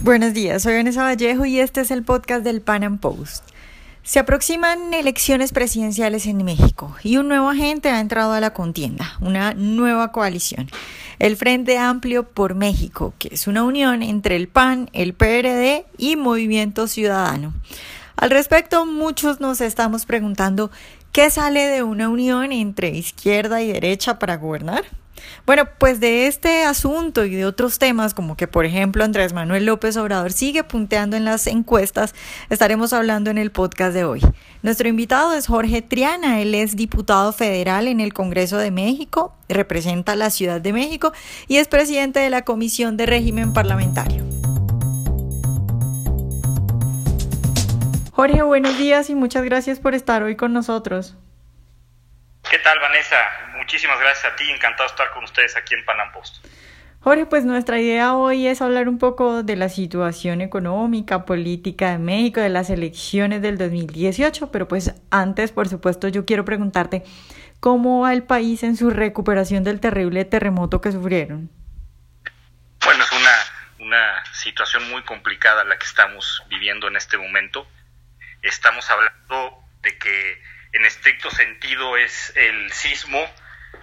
Buenos días, soy Vanessa Vallejo y este es el podcast del Pan Am Post. Se aproximan elecciones presidenciales en México y un nuevo agente ha entrado a la contienda, una nueva coalición, el Frente Amplio por México, que es una unión entre el PAN, el PRD y Movimiento Ciudadano. Al respecto, muchos nos estamos preguntando qué sale de una unión entre izquierda y derecha para gobernar. Bueno, pues de este asunto y de otros temas, como que por ejemplo Andrés Manuel López Obrador sigue punteando en las encuestas, estaremos hablando en el podcast de hoy. Nuestro invitado es Jorge Triana, él es diputado federal en el Congreso de México, representa la Ciudad de México y es presidente de la Comisión de Régimen Parlamentario. Jorge, buenos días y muchas gracias por estar hoy con nosotros. ¿Qué tal, Vanessa? Muchísimas gracias a ti, encantado de estar con ustedes aquí en Panam Post. Jorge, pues nuestra idea hoy es hablar un poco de la situación económica, política de México, de las elecciones del 2018, pero pues antes, por supuesto, yo quiero preguntarte cómo va el país en su recuperación del terrible terremoto que sufrieron. Bueno, es una, una situación muy complicada la que estamos viviendo en este momento. Estamos hablando de que en estricto sentido es el sismo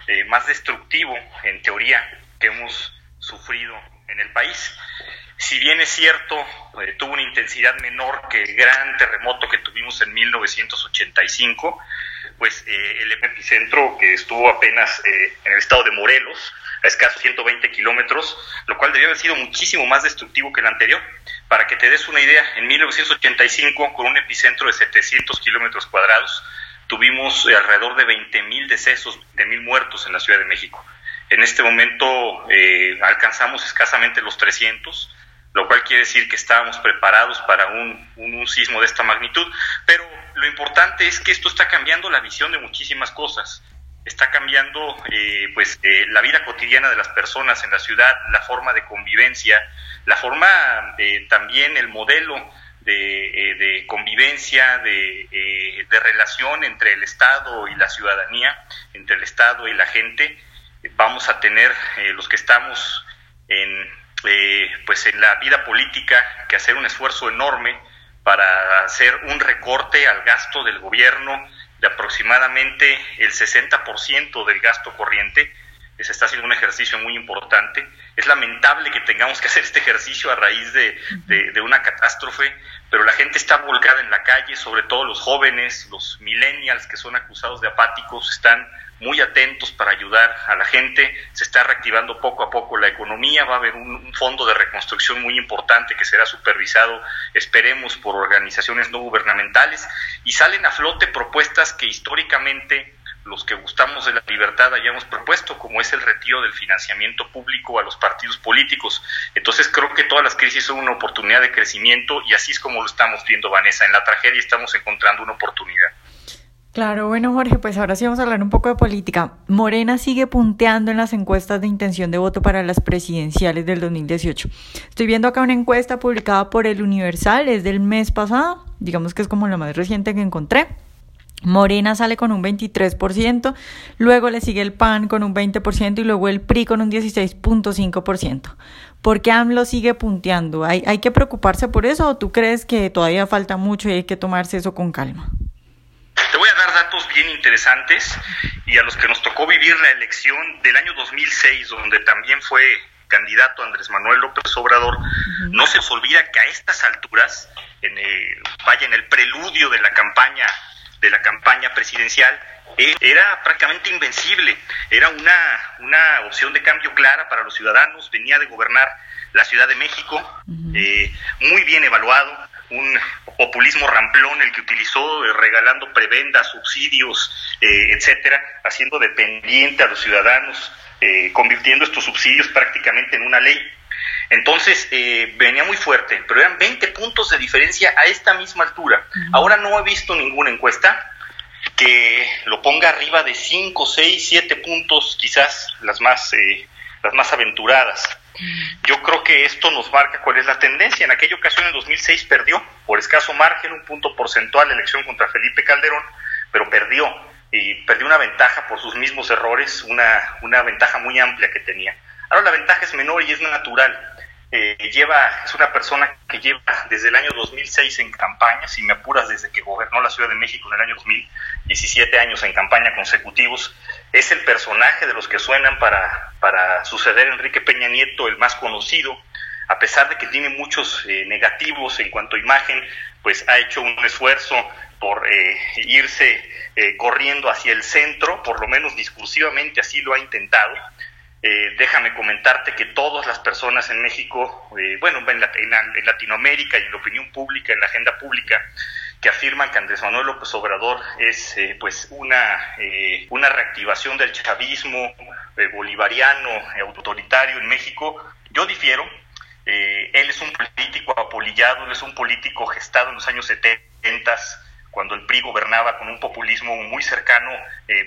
eh, más destructivo, en teoría, que hemos sufrido en el país. Si bien es cierto, eh, tuvo una intensidad menor que el gran terremoto que tuvimos en 1985, pues eh, el epicentro que estuvo apenas en el estado de Morelos, a escasos 120 kilómetros, lo cual debió haber sido muchísimo más destructivo que el anterior. Para que te des una idea, en 1985, con un epicentro de 700 kilómetros cuadrados, tuvimos eh, alrededor de 20 mil decesos, de mil muertos en la Ciudad de México. En este momento eh, alcanzamos escasamente los 300, lo cual quiere decir que estábamos preparados para un, un, sismo de esta magnitud. Pero lo importante es que esto está cambiando la visión de muchísimas cosas. Está cambiando eh, pues la vida cotidiana de las personas en la ciudad, la forma de convivencia, la forma también el modelo de, de convivencia, de, de, relación entre el Estado y la ciudadanía, entre el Estado y la gente. Vamos a tener eh, los que estamos en, eh, pues en la vida política que hacer un esfuerzo enorme para hacer un recorte al gasto del gobierno de aproximadamente el 60% del gasto corriente. Se está haciendo un ejercicio muy importante. Es lamentable que tengamos que hacer este ejercicio a raíz de, de una catástrofe, pero la gente está volcada en la calle, sobre todo los jóvenes, los millennials que son acusados de apáticos, están muy atentos para ayudar a la gente, se está reactivando poco a poco la economía, va a haber un, fondo de reconstrucción muy importante que será supervisado, esperemos, por organizaciones no gubernamentales, y salen a flote propuestas que históricamente los que gustamos de la libertad hayamos propuesto, como es el retiro del financiamiento público a los partidos políticos. Entonces creo que todas las crisis son una oportunidad de crecimiento y así es como lo estamos viendo, Vanessa. En la tragedia estamos encontrando una oportunidad. Claro, bueno Jorge, pues ahora sí vamos a hablar un poco de política. Morena sigue punteando en las encuestas de intención de voto para las presidenciales del 2018. Estoy viendo acá una encuesta publicada por el Universal, es del mes pasado, digamos que es como la más reciente que encontré. Morena sale con un 23%, luego le sigue el PAN con un 20% y luego el PRI con un 16.5%. ¿Por qué AMLO sigue punteando? ¿Hay, ¿Hay que preocuparse por eso o tú crees que todavía falta mucho y hay que tomarse eso con calma? Te voy a dar datos bien interesantes y a los que nos tocó vivir la elección del año 2006, donde también fue candidato Andrés Manuel López Obrador, uh -huh. no se os olvida que a estas alturas, en el, vaya en el preludio de la campaña de la campaña presidencial era prácticamente invencible, era una, una opción de cambio clara para los ciudadanos, venía de gobernar la Ciudad de México, eh, muy bien evaluado, un populismo ramplón el que utilizó eh, regalando prebendas, subsidios, eh, etcétera, haciendo dependiente a los ciudadanos, eh, convirtiendo estos subsidios prácticamente en una ley. Entonces eh, venía muy fuerte, pero eran 20 puntos de diferencia a esta misma altura. Uh -huh. Ahora no he visto ninguna encuesta que lo ponga arriba de 5, 6, 7 puntos, quizás las más, eh, las más aventuradas. Yo creo que esto nos marca cuál es la tendencia. En aquella ocasión, en 2006, perdió por escaso margen, un punto porcentual la elección contra Felipe Calderón, pero perdió y perdió una ventaja por sus mismos errores, una, una ventaja muy amplia que tenía. Ahora la ventaja es menor y es natural. Eh, lleva, es una persona que lleva desde el año 2006 en campaña, si me apuras, desde que gobernó la Ciudad de México en el año 2017 años en campaña consecutivos. Es el personaje de los que suenan para, para suceder a Enrique Peña Nieto, el más conocido, a pesar de que tiene muchos eh, negativos en cuanto a imagen, pues ha hecho un esfuerzo por eh, irse corriendo hacia el centro, por lo menos discursivamente así lo ha intentado eh, déjame comentarte que todas las personas en México, eh, bueno, en, Latinoamérica y en la opinión pública, en la agenda pública, que afirman que Andrés Manuel López Obrador es eh, pues una, una reactivación del chavismo bolivariano, autoritario en México, yo difiero. él es un político apolillado, él es un político gestado en los años 70 cuando el PRI gobernaba con un populismo muy cercano,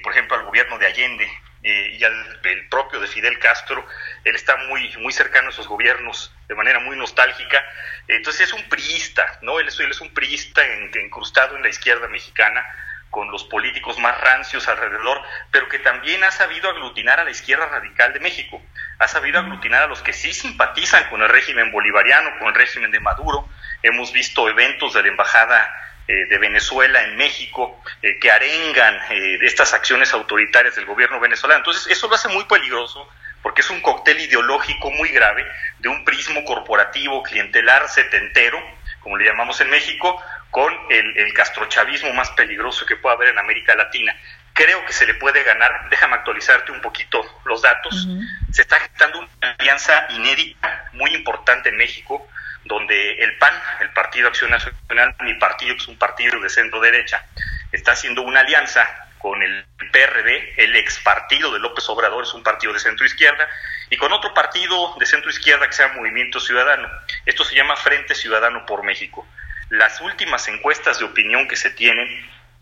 por ejemplo, al gobierno de Allende, eh, y al el propio de Fidel Castro, él está muy, muy cercano a esos gobiernos de manera muy nostálgica, entonces es un priista, ¿no? Él es, un priista incrustado en la izquierda mexicana, con los políticos más rancios alrededor, pero que también ha sabido aglutinar a la izquierda radical de México, ha sabido aglutinar a los que sí simpatizan con el régimen bolivariano, con el régimen de Maduro. Hemos visto eventos de la embajada eh, de Venezuela en México eh, que arengan eh, estas acciones autoritarias del gobierno venezolano. Entonces, eso lo hace muy peligroso porque es un cóctel ideológico muy grave de un prismo corporativo, clientelar, setentero, como le llamamos en México, con el, castrochavismo más peligroso que pueda haber en América Latina. Creo que se le puede ganar, déjame actualizarte un poquito los datos, se está gestando una alianza inédita, muy importante en México, donde el PAN, el Partido Acción Nacional, mi partido, que es un partido de centro derecha, está haciendo una alianza con el PRD, el ex partido de López Obrador, es un partido de centro izquierda, y con otro partido de centro izquierda que se llama Movimiento Ciudadano. Esto se llama Frente Ciudadano por México. Las últimas encuestas de opinión que se tienen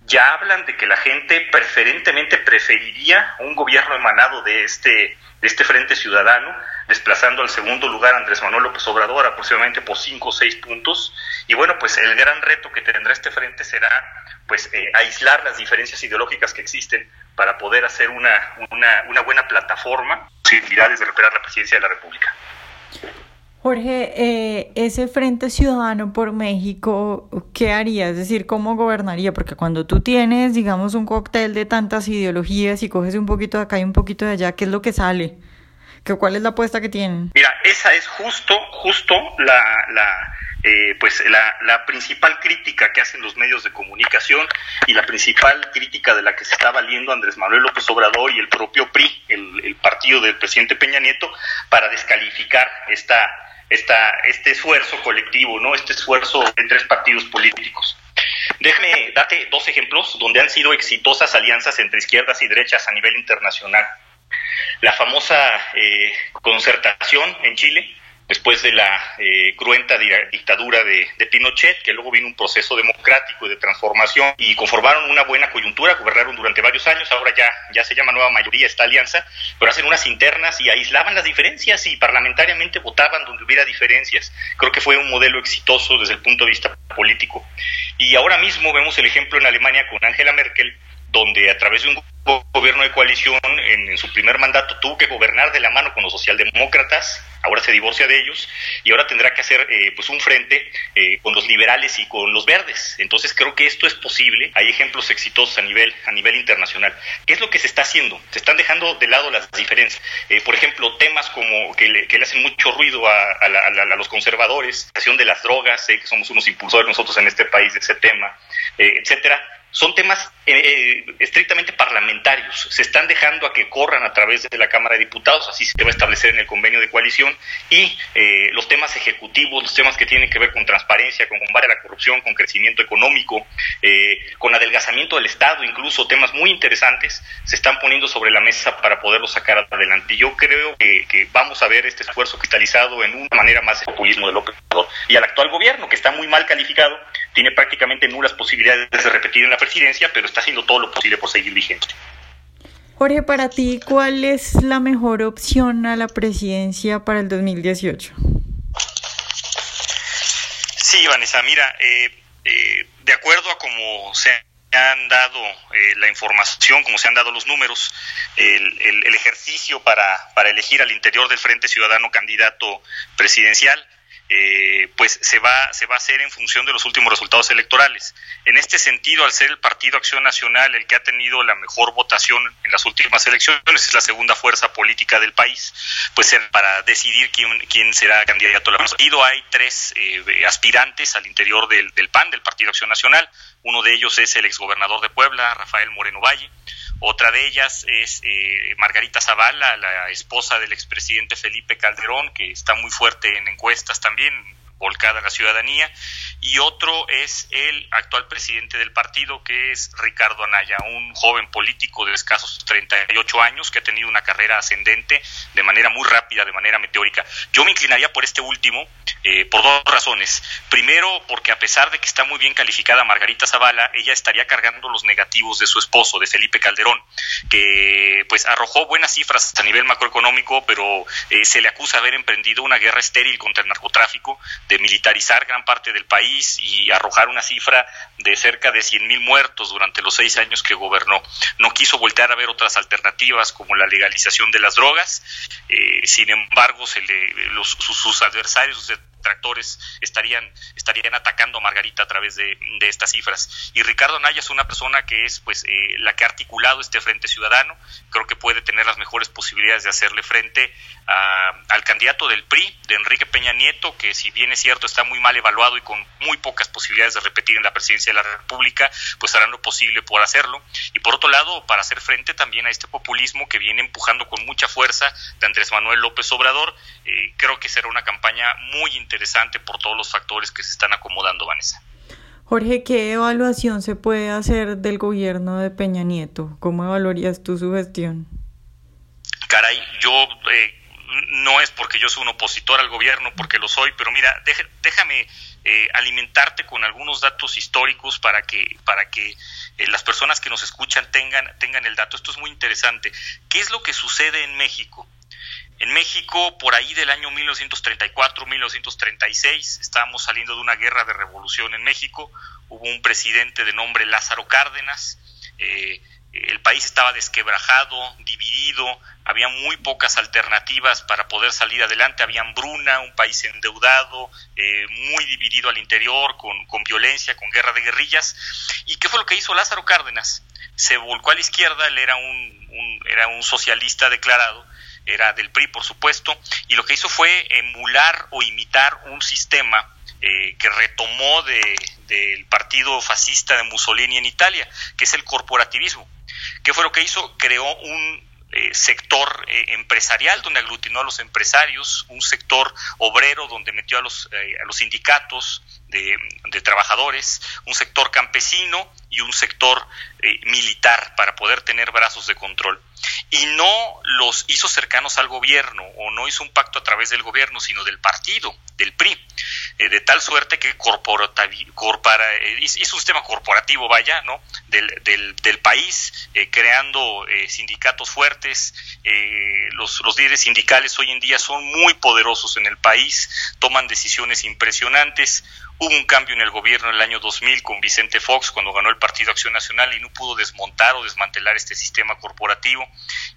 ya hablan de que la gente preferentemente preferiría un gobierno emanado de este, de este Frente Ciudadano desplazando al segundo lugar Andrés Manuel López Obrador aproximadamente por cinco o seis puntos. Y bueno, pues el gran reto que tendrá este frente será pues eh, aislar las diferencias ideológicas que existen para poder hacer una, una, una buena plataforma, posibilidades de recuperar la presidencia de la República. Jorge, eh, ese Frente Ciudadano por México, ¿qué haría? Es decir, ¿cómo gobernaría? Porque cuando tú tienes, digamos, un cóctel de tantas ideologías y coges un poquito de acá y un poquito de allá, ¿qué es lo que sale? ¿Cuál es la apuesta que tienen? Mira, esa es justo, justo la, la eh, pues la, principal crítica que hacen los medios de comunicación y la principal crítica de la que se está valiendo Andrés Manuel López Obrador y el propio PRI, el, el partido del presidente Peña Nieto, para descalificar esta, esta, este esfuerzo colectivo, ¿no? Este esfuerzo de tres partidos políticos. Déjame darte dos ejemplos donde han sido exitosas alianzas entre izquierdas y derechas a nivel internacional la famosa eh, concertación en Chile, después de la eh, cruenta dictadura de, Pinochet, que luego vino un proceso democrático y de transformación y conformaron una buena coyuntura, gobernaron durante varios años, ahora ya, ya se llama nueva mayoría esta alianza, pero hacen unas internas y aislaban las diferencias y parlamentariamente votaban donde hubiera diferencias. Creo que fue un modelo exitoso desde el punto de vista político. Y ahora mismo vemos el ejemplo en Alemania con Angela Merkel, donde a través de un gobierno de coalición en, su primer mandato tuvo que gobernar de la mano con los socialdemócratas, ahora se divorcia de ellos y ahora tendrá que hacer eh, pues un frente eh, con los liberales y con los verdes. Entonces creo que esto es posible. Hay ejemplos exitosos a nivel a nivel internacional. ¿Qué es lo que se está haciendo? Se están dejando de lado las diferencias. Eh, por ejemplo, temas como que le, que le hacen mucho ruido a, a, los conservadores, la de las drogas, que somos unos impulsores nosotros en este país de ese tema, etcétera son temas eh, eh, estrictamente parlamentarios. Se están dejando a que corran a través de la Cámara de Diputados, así se va a establecer en el convenio de coalición, y eh, los temas ejecutivos, los temas que tienen que ver con transparencia, con combate a la corrupción, con crecimiento económico, con adelgazamiento del Estado, incluso temas muy interesantes, se están poniendo sobre la mesa para poderlos sacar adelante. Yo creo que, vamos a ver este esfuerzo cristalizado en una manera más de populismo de López Obrador. Y al actual gobierno, que está muy mal calificado, tiene prácticamente nulas posibilidades de repetir en la presidencia, pero está haciendo todo lo posible por seguir vigente. Jorge, para ti, ¿cuál es la mejor opción a la presidencia para el 2018? Sí, Vanessa, mira, eh, eh, de acuerdo a cómo se han dado eh, la información, como se han dado los números, el, el, ejercicio para, para elegir al interior del Frente Ciudadano candidato presidencial, eh, pues se va, se va a hacer en función de los últimos resultados electorales. En este sentido, al ser el Partido Acción Nacional el que ha tenido la mejor votación en las últimas elecciones, es la segunda fuerza política del país, pues para decidir quién, quién será candidato. al partido hay tres eh, aspirantes al interior del, del PAN, del Partido Acción Nacional. Uno de ellos es el exgobernador de Puebla, Rafael Moreno Valle. Otra de ellas es eh, Margarita Zavala, la esposa del expresidente Felipe Calderón, que está muy fuerte en encuestas también, volcada a la ciudadanía, y otro es el actual presidente del partido, que es Ricardo Anaya, un joven político de escasos 38 años que ha tenido una carrera ascendente de manera muy rápida, de manera meteórica. Yo me inclinaría por este último eh, por dos razones. Primero, porque a pesar de que está muy bien calificada Margarita Zavala, ella estaría cargando los negativos de su esposo, de Felipe Calderón, que pues arrojó buenas cifras a nivel macroeconómico, pero eh, se le acusa de haber emprendido una guerra estéril contra el narcotráfico, de militarizar gran parte del país y arrojar una cifra de cerca de 100.000 muertos durante los seis años que gobernó. No quiso voltear a ver otras alternativas como la legalización de las drogas. Eh, sin embargo, se le, los, sus, sus adversarios, tractores estarían, estarían atacando a Margarita a través de, estas cifras. Y Ricardo Naya es una persona que es pues eh, la que ha articulado este Frente Ciudadano, creo que puede tener las mejores posibilidades de hacerle frente al candidato del PRI, de Enrique Peña Nieto, que si bien es cierto está muy mal evaluado y con muy pocas posibilidades de repetir en la presidencia de la República, pues harán lo posible por hacerlo. Y por otro lado, para hacer frente también a este populismo que viene empujando con mucha fuerza de Andrés Manuel López Obrador, eh, creo que será una campaña muy interesante interesante por todos los factores que se están acomodando, Vanessa. Jorge, ¿qué evaluación se puede hacer del gobierno de Peña Nieto? ¿Cómo evaluarías tú su gestión? Caray, yo eh, no es porque yo soy un opositor al gobierno, porque lo soy, pero mira, déjame eh, alimentarte con algunos datos históricos para que, para que eh, las personas que nos escuchan tengan, tengan el dato. Esto es muy interesante. ¿Qué es lo que sucede en México? En México, por ahí del año 1934-1936, estábamos saliendo de una guerra de revolución en México, hubo un presidente de nombre Lázaro Cárdenas, eh, el país estaba desquebrajado, dividido, había muy pocas alternativas para poder salir adelante, había hambruna, un país endeudado, eh, muy dividido al interior, con, violencia, con guerra de guerrillas. ¿Y qué fue lo que hizo Lázaro Cárdenas? Se volcó a la izquierda, él era un socialista declarado, era del PRI, por supuesto, y lo que hizo fue emular o imitar un sistema eh, que retomó del partido fascista de Mussolini en Italia, que es el corporativismo. ¿Qué fue lo que hizo? Creó un eh, sector eh, empresarial donde aglutinó a los empresarios, un sector obrero donde metió a los, a los sindicatos de, trabajadores, un sector campesino y un sector militar para poder tener brazos de control y no los hizo cercanos al gobierno o no hizo un pacto a través del gobierno, sino del partido, del PRI, eh, de tal suerte que corpora, eh, un sistema corporativo, vaya, ¿no? del, del, del país, eh, creando sindicatos fuertes. los, los líderes sindicales hoy en día son muy poderosos en el país, toman decisiones impresionantes. Hubo un cambio en el gobierno en el año 2000 con Vicente Fox cuando ganó el Partido Acción Nacional y no pudo desmontar o desmantelar este sistema corporativo.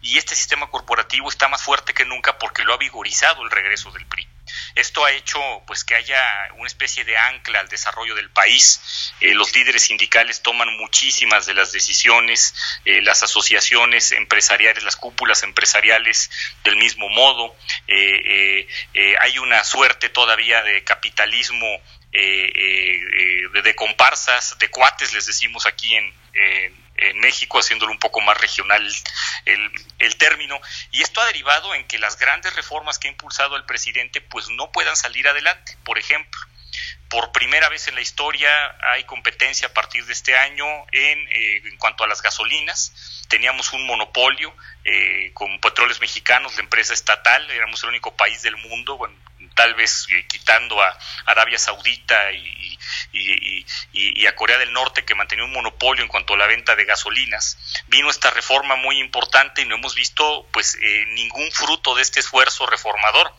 Y este sistema corporativo está más fuerte que nunca porque lo ha vigorizado el regreso del PRI. Esto ha hecho pues que haya una especie de ancla al desarrollo del país. Eh, los líderes sindicales toman muchísimas de las decisiones, eh, las asociaciones empresariales, las cúpulas empresariales del mismo modo. Eh, hay una suerte todavía de capitalismo eh, eh, de comparsas, de cuates, les decimos aquí en, en México, haciéndolo un poco más regional el, el, término. Y esto ha derivado en que las grandes reformas que ha impulsado el presidente pues no puedan salir adelante. Por ejemplo, por primera vez en la historia hay competencia a partir de este año en, eh, en cuanto a las gasolinas. Teníamos un monopolio eh, con petróleos mexicanos, la empresa estatal, éramos el único país del mundo, bueno, tal vez eh, quitando a Arabia Saudita y, y, a Corea del Norte que mantenía un monopolio en cuanto a la venta de gasolinas, vino esta reforma muy importante y no hemos visto pues eh, ningún fruto de este esfuerzo reformador.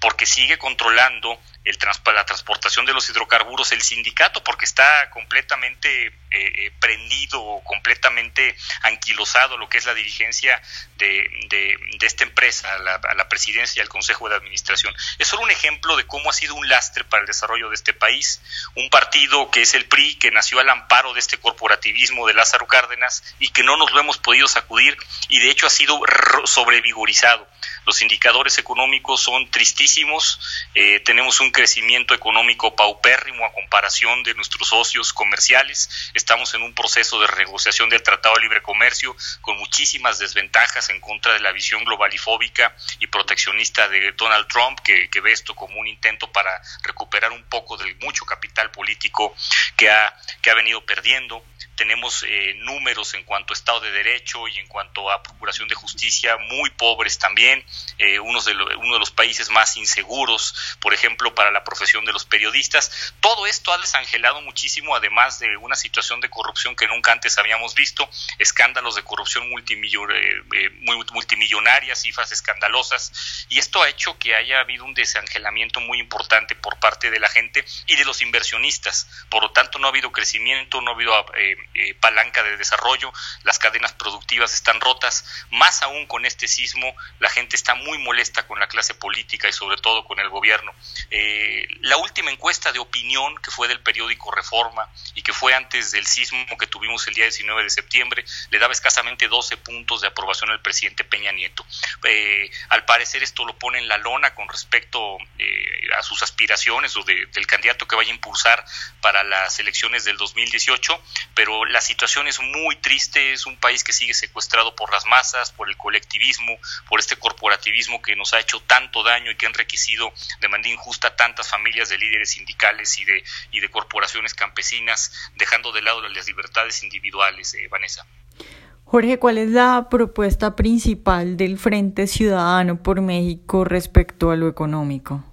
porque sigue controlando el la transportación de los hidrocarburos el sindicato porque está completamente eh, eh, prendido completamente anquilosado lo que es la dirigencia de, de, esta empresa, la, la, presidencia y al consejo de administración. Es solo un ejemplo de cómo ha sido un lastre para el desarrollo de este país. Un partido que es el PRI, que nació al amparo de este corporativismo de Lázaro Cárdenas y que no nos lo hemos podido sacudir y de hecho ha sido sobrevigorizado. Los indicadores económicos son tristísimos, eh, tenemos un crecimiento económico paupérrimo a comparación de nuestros socios comerciales, estamos en un proceso de renegociación del Tratado de Libre Comercio con muchísimas desventajas en contra de la visión globalifóbica y proteccionista de Donald Trump, que, ve esto como un intento para recuperar un poco del mucho capital político que ha, que ha venido perdiendo. Tenemos eh, números en cuanto a Estado de Derecho y en cuanto a Procuración de Justicia muy pobres también, eh, uno, de uno de los países más inseguros, por ejemplo, para la profesión de los periodistas. Todo esto ha desangelado muchísimo, además de una situación de corrupción que nunca antes habíamos visto, escándalos de corrupción eh, multimillonarias, cifras escandalosas, y esto ha hecho que haya habido un desangelamiento muy importante por parte de la gente y de los inversionistas. Por lo tanto, no ha habido crecimiento, no ha habido eh, palanca de desarrollo, las cadenas productivas están rotas, más aún con este sismo, la gente está muy molesta con la clase política y sobre todo con el gobierno. Eh, la última encuesta de opinión que fue del periódico Reforma y que fue antes del sismo que tuvimos el día 19 de septiembre, le daba escasamente 12 puntos de aprobación al presidente Peña Nieto. Eh, al parecer esto lo pone en la lona con respecto a sus aspiraciones o del candidato que vaya a impulsar para las elecciones del 2018, pero la situación es muy triste, es un país que sigue secuestrado por las masas, por el colectivismo, por este corporativismo que nos ha hecho tanto daño y que ha enriquecido de manera injusta tantas familias de líderes sindicales y de, y de corporaciones campesinas, dejando de lado las libertades individuales, eh, Vanessa. Jorge, ¿cuál es la propuesta principal del Frente Ciudadano por México respecto a lo económico?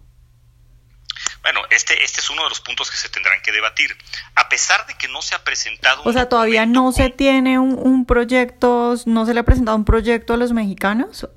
Bueno, este, este es uno de los puntos que se tendrán que debatir. A pesar de que no se ha presentado... O sea, todavía no se tiene un, un proyecto, no se le ha presentado un proyecto a los mexicanos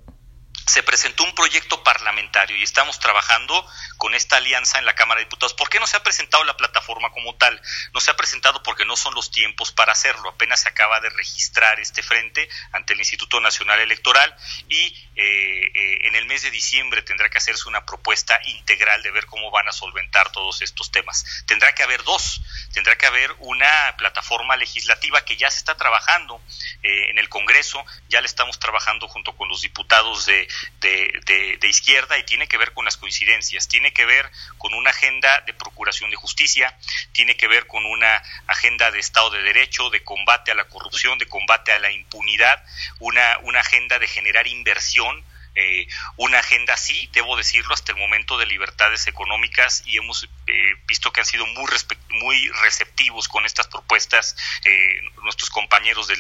se presentó un proyecto parlamentario y estamos trabajando con esta alianza en la Cámara de Diputados. ¿Por qué no se ha presentado la plataforma como tal? No se ha presentado porque no son los tiempos para hacerlo. Apenas se acaba de registrar este frente ante el Instituto Nacional Electoral y eh, eh, en el mes de diciembre tendrá que hacerse una propuesta integral de ver cómo van a solventar todos estos temas. Tendrá que haber dos. Tendrá que haber una plataforma legislativa que ya se está trabajando eh, en el Congreso. Ya le estamos trabajando junto con los diputados de de, izquierda y tiene que ver con las coincidencias, tiene que ver con una agenda de procuración de justicia, tiene que ver con una agenda de Estado de Derecho, de combate a la corrupción, de combate a la impunidad, una, una agenda de generar inversión eh, una agenda así, debo decirlo, hasta el momento de libertades económicas y hemos eh, visto que han sido muy, muy receptivos con estas propuestas eh, nuestros compañeros del,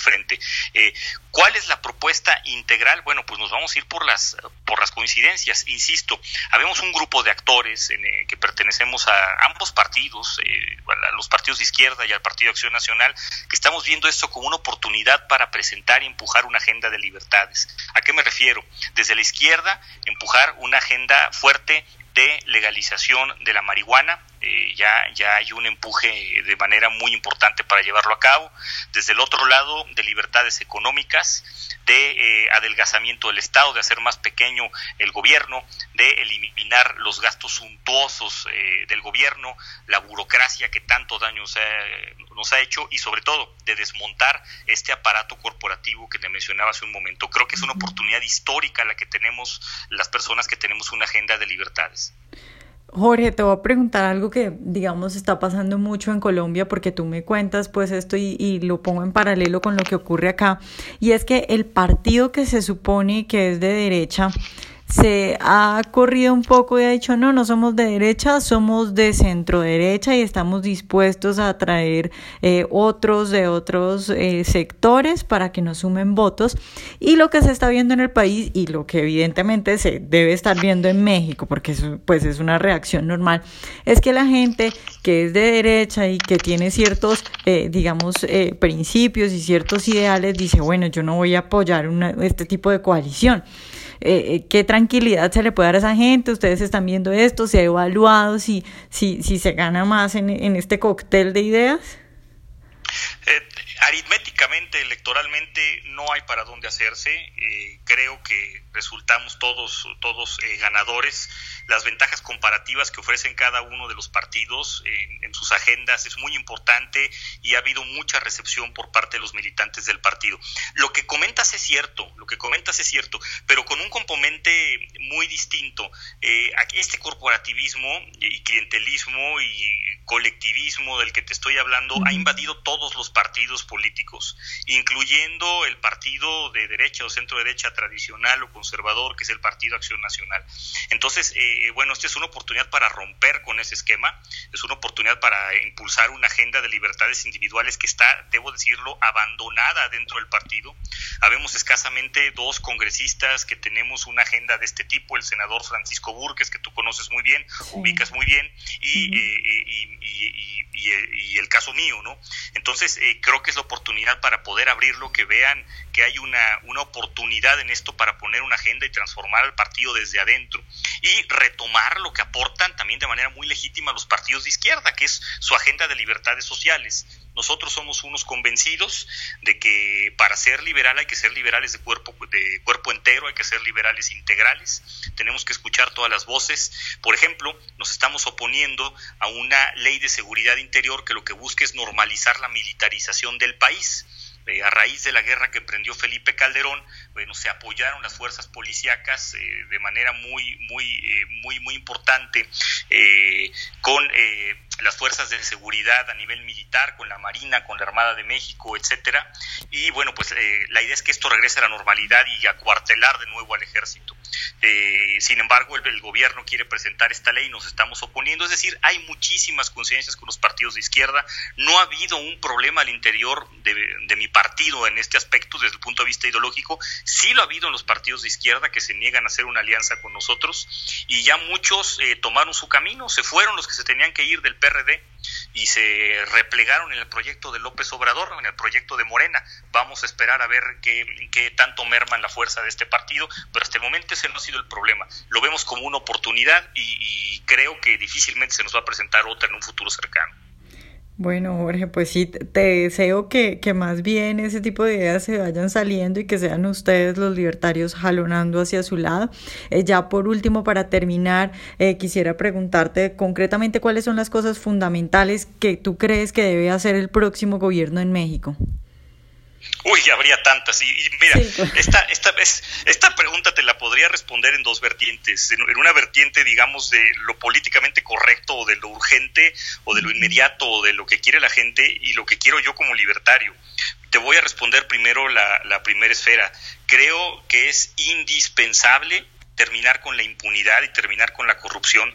frente. ¿Cuál es la propuesta integral? Bueno, pues nos vamos a ir por las, por las coincidencias. Insisto, habemos un grupo de actores en, que pertenecemos a ambos partidos, a los partidos de izquierda y al Partido de Acción Nacional, que estamos viendo esto como una oportunidad para presentar y empujar una agenda de libertades. ¿A qué me refiero? Desde la izquierda, empujar una agenda fuerte de legalización de la marihuana. Eh, ya, ya hay un empuje de manera muy importante para llevarlo a cabo. Desde el otro lado, de libertades económicas, de eh, adelgazamiento del Estado, de hacer más pequeño el gobierno, de eliminar los gastos suntuosos eh, del gobierno, la burocracia que tanto daño ha, nos ha hecho y sobre todo de desmontar este aparato corporativo que te mencionaba hace un momento. Creo que es una oportunidad histórica la que tenemos las personas que tenemos una agenda de libertades. Jorge, te voy a preguntar algo que, digamos, está pasando mucho en Colombia, porque tú me cuentas pues esto y, y, lo pongo en paralelo con lo que ocurre acá, y es que el partido que se supone que es de derecha, se ha corrido un poco y ha dicho, no, no somos de derecha, somos de centro derecha y estamos dispuestos a traer eh, otros de otros eh, sectores para que nos sumen votos. Y lo que se está viendo en el país y lo que evidentemente se debe estar viendo en México, porque eso, pues es una reacción normal, es que la gente que es de derecha y que tiene ciertos, eh, digamos, principios y ciertos ideales, dice, bueno, yo no voy a apoyar una, este tipo de coalición. Eh, qué tranquilidad se le puede dar a esa gente, ustedes están viendo esto, se ha evaluado si, si, si se gana más en, en este cóctel de ideas. Eh, aritméticamente, electoralmente, no hay para dónde hacerse. Eh, creo que resultamos todos, todos eh, ganadores. Las ventajas comparativas que ofrecen cada uno de los partidos en, sus agendas es muy importante y ha habido mucha recepción por parte de los militantes del partido. Lo que comentas es cierto, lo que comentas es cierto, pero con un componente muy distinto. este corporativismo y clientelismo y colectivismo del que te estoy hablando ha invadido todos los partidos políticos, incluyendo el partido de derecha o centro derecha tradicional o conservador, que es el Partido Acción Nacional. Entonces, eh, eh, bueno, esta es una oportunidad para romper con ese esquema, es una oportunidad para impulsar una agenda de libertades individuales que está, debo decirlo, abandonada dentro del partido. Habemos escasamente dos congresistas que tenemos una agenda de este tipo, el senador Francisco Burques, que tú conoces muy bien, ubicas muy bien, y, y, y, el caso mío, ¿no? Entonces, eh, creo que es la oportunidad para poder abrirlo, que vean que hay una, una oportunidad en esto para poner una agenda y transformar al partido desde adentro y retomar lo que aportan también de manera muy legítima los partidos de izquierda, que es su agenda de libertades sociales. Nosotros somos unos convencidos de que para ser liberal hay que ser liberales de cuerpo, de cuerpo entero, hay que ser liberales integrales, tenemos que escuchar todas las voces. Por ejemplo, nos estamos oponiendo a una ley de seguridad interior que lo que busca es normalizar la militarización del país eh, a raíz de la guerra que emprendió Felipe Calderón, se apoyaron las fuerzas policíacas eh, de manera muy, muy, eh, muy, muy importante con las fuerzas de seguridad a nivel militar, con la Marina, con la Armada de México, etcétera. Y bueno, pues la idea es que esto regrese a la normalidad y a cuartelar de nuevo al ejército. Eh, sin embargo, el, gobierno quiere presentar esta ley y nos estamos oponiendo. Es decir, hay muchísimas coincidencias con los partidos de izquierda. No ha habido un problema al interior de, mi partido en este aspecto desde el punto de vista ideológico. Sí lo ha habido en los partidos de izquierda que se niegan a hacer una alianza con nosotros y ya muchos eh, tomaron su camino, se fueron los que se tenían que ir del PRD y se replegaron en el proyecto de López Obrador, en el proyecto de Morena. Vamos a esperar a ver qué, qué tanto merman la fuerza de este partido, pero hasta el momento ese no ha sido el problema. Lo vemos como una oportunidad y creo que difícilmente se nos va a presentar otra en un futuro cercano. Bueno, Jorge, pues sí, te deseo que, que, más bien ese tipo de ideas se vayan saliendo y que sean ustedes los libertarios jalonando hacia su lado. Eh, ya por último, para terminar, eh, quisiera preguntarte concretamente cuáles son las cosas fundamentales que tú crees que debe hacer el próximo gobierno en México. Uy, habría tantas. Y, mira, esta, esta, esta pregunta te la podría responder en dos vertientes. En, una vertiente, digamos, de lo políticamente correcto o de lo urgente o de lo inmediato o de lo que quiere la gente y lo que quiero yo como libertario. Te voy a responder primero la, la primera esfera. Creo que es indispensable terminar con la impunidad y terminar con la corrupción.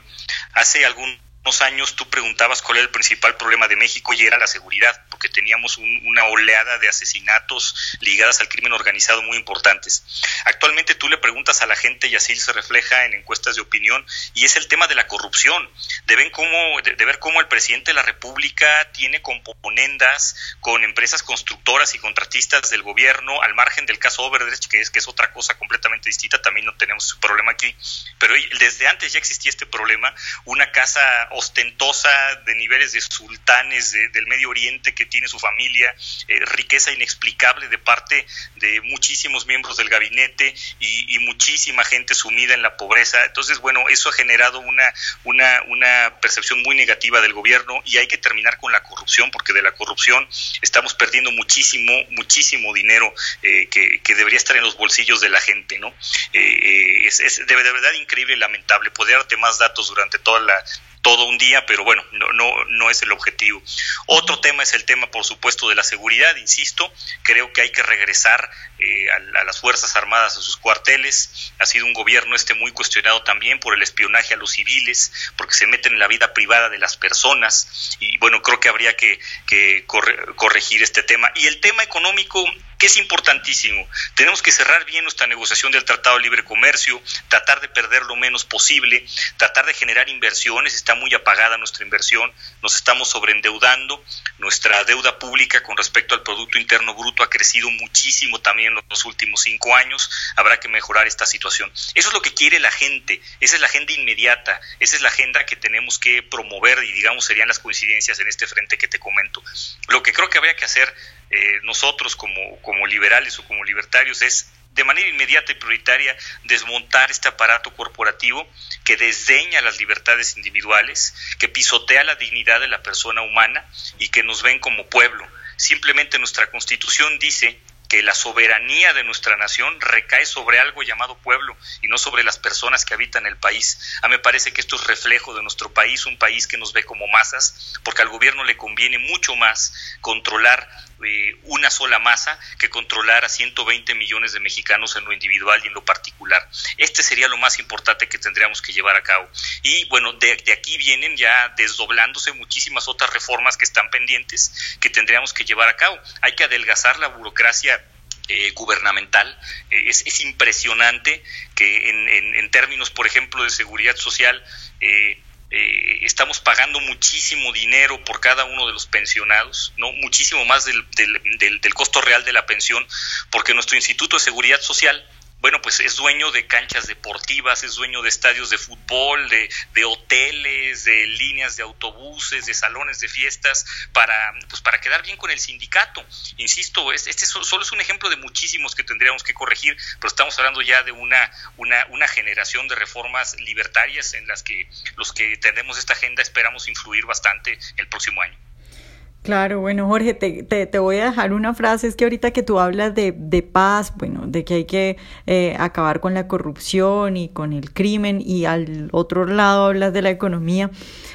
Hace algún unos años tú preguntabas cuál era el principal problema de México y era la seguridad, porque teníamos una oleada de asesinatos ligadas al crimen organizado muy importantes. Actualmente tú le preguntas a la gente y así se refleja en encuestas de opinión y es el tema de la corrupción, de, ver cómo, de, ver cómo el presidente de la República tiene componendas con empresas constructoras y contratistas del gobierno, al margen del caso Overdrech, que es, que es otra cosa completamente distinta, también no tenemos problema aquí, pero desde antes ya existía este problema, una casa ostentosa de niveles de sultanes del Medio Oriente que tiene su familia, eh, riqueza inexplicable de parte de muchísimos miembros del gabinete y, muchísima gente sumida en la pobreza. Entonces, bueno, eso ha generado una, una, una percepción muy negativa del gobierno y hay que terminar con la corrupción porque de la corrupción estamos perdiendo muchísimo, muchísimo dinero eh, que, que, debería estar en los bolsillos de la gente, ¿no? Eh, es, es de, de verdad increíble y lamentable. Podría darte más datos durante toda la todo un día, pero bueno, no, no, no es el objetivo. Otro tema es el tema, por supuesto, de la seguridad, insisto, creo que hay que regresar eh, a, las Fuerzas Armadas a sus cuarteles. Ha sido un gobierno este muy cuestionado también por el espionaje a los civiles, porque se meten en la vida privada de las personas y bueno, creo que habría que, que corregir este tema. Y el tema económico es importantísimo. Tenemos que cerrar bien nuestra negociación del Tratado de Libre Comercio, tratar de perder lo menos posible, tratar de generar inversiones, está muy apagada nuestra inversión, nos estamos sobreendeudando, nuestra deuda pública con respecto al Producto Interno Bruto ha crecido muchísimo también en los últimos cinco años, habrá que mejorar esta situación. Eso es lo que quiere la gente, esa es la agenda inmediata, esa es la agenda que tenemos que promover y digamos serían las coincidencias en este frente que te comento. Lo que creo que habría que hacer eh, nosotros como, como liberales o como libertarios es de manera inmediata y prioritaria desmontar este aparato corporativo que desdeña las libertades individuales, que pisotea la dignidad de la persona humana y que nos ven como pueblo. Simplemente nuestra constitución dice que la soberanía de nuestra nación recae sobre algo llamado pueblo y no sobre las personas que habitan el país. A mí me parece que esto es reflejo de nuestro país, un país que nos ve como masas, porque al gobierno le conviene mucho más controlar eh, una sola masa que controlar a 120 millones de mexicanos en lo individual y en lo particular. Este sería lo más importante que tendríamos que llevar a cabo. Y bueno, de, aquí vienen ya desdoblándose muchísimas otras reformas que están pendientes que tendríamos que llevar a cabo. Hay que adelgazar la burocracia eh, gubernamental. Eh, es, impresionante que en, términos, por ejemplo, de seguridad social, eh, estamos pagando muchísimo dinero por cada uno de los pensionados, no muchísimo más del, del, del costo real de la pensión, porque nuestro Instituto de Seguridad Social bueno, pues es dueño de canchas deportivas, es dueño de estadios de fútbol, de, de, hoteles, de líneas de autobuses, de salones de fiestas, para, pues para quedar bien con el sindicato. Insisto, este solo es un ejemplo de muchísimos que tendríamos que corregir, pero estamos hablando ya de una, una, una generación de reformas libertarias en las que los que tenemos esta agenda esperamos influir bastante el próximo año. Claro, bueno, Jorge, te, te, te, voy a dejar una frase, es que ahorita que tú hablas de, de paz, bueno, de que hay que eh, acabar con la corrupción y con el crimen y al otro lado hablas de la economía,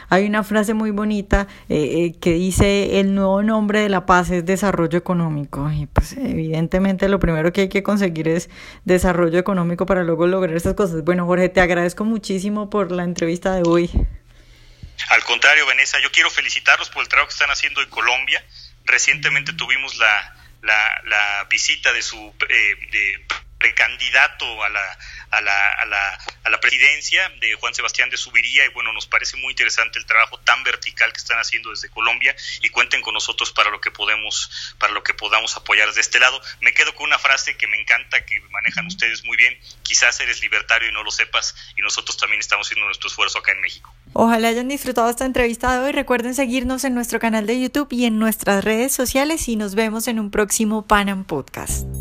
hay una frase muy bonita eh, eh, que dice el nuevo nombre de la paz es desarrollo económico y pues evidentemente lo primero que hay que conseguir es desarrollo económico para luego lograr esas cosas. Bueno, Jorge, te agradezco muchísimo por la entrevista de hoy. Al contrario, Vanessa, yo quiero felicitarlos por el trabajo que están haciendo en Colombia. Recientemente tuvimos la, la, la visita de su eh, de precandidato a la, a la, a, la, a la presidencia de Juan Sebastián de Subiría y bueno, nos parece muy interesante el trabajo tan vertical que están haciendo desde Colombia y cuenten con nosotros para lo que podemos, para lo que podamos apoyar desde este lado. Me quedo con una frase que me encanta, que manejan ustedes muy bien, quizás eres libertario y no lo sepas y nosotros también estamos haciendo nuestro esfuerzo acá en México. Ojalá hayan disfrutado esta entrevista de hoy. Recuerden seguirnos en nuestro canal de YouTube y en nuestras redes sociales y nos vemos en un próximo Panam Podcast.